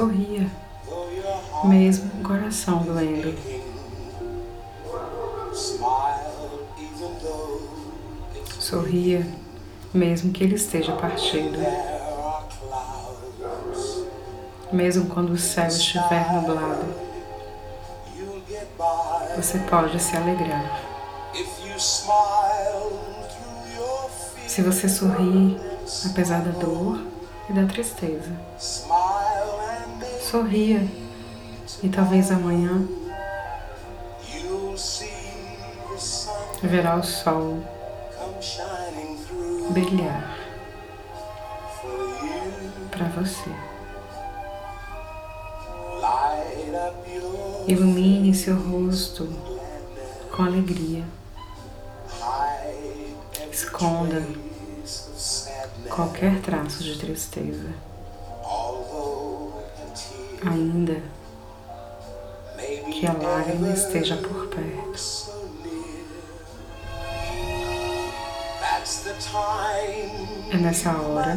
Sorria, mesmo com o coração doendo. Sorria, mesmo que ele esteja partido. Mesmo quando o céu estiver nublado, você pode se alegrar. Se você sorrir, apesar da dor e da tristeza, sorria e talvez amanhã verá o sol brilhar para você. Ilumine seu rosto com alegria. Esconda qualquer traço de tristeza. Ainda que a lágrima esteja por perto. É nessa hora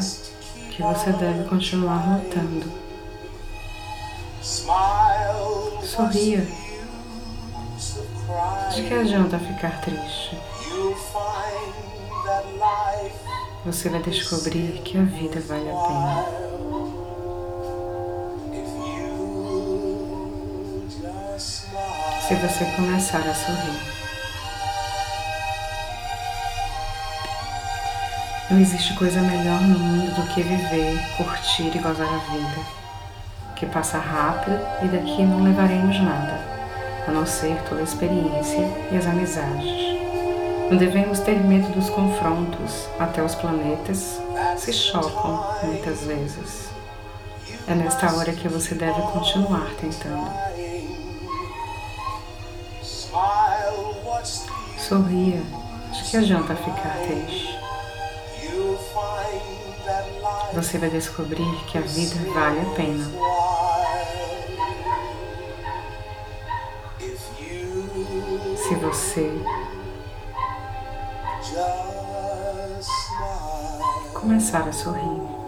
que você deve continuar lutando. Sorria. De que adianta ficar triste? Você vai descobrir que a vida vale a pena. Se você começar a sorrir. Não existe coisa melhor no mundo do que viver, curtir e gozar a vida. Que passa rápido e daqui não levaremos nada, a não ser toda a experiência e as amizades. Não devemos ter medo dos confrontos, até os planetas se chocam muitas vezes. É nesta hora que você deve continuar tentando. Sorria, de que adianta ficar triste? você vai descobrir que a vida vale a pena. Se você começar a sorrir.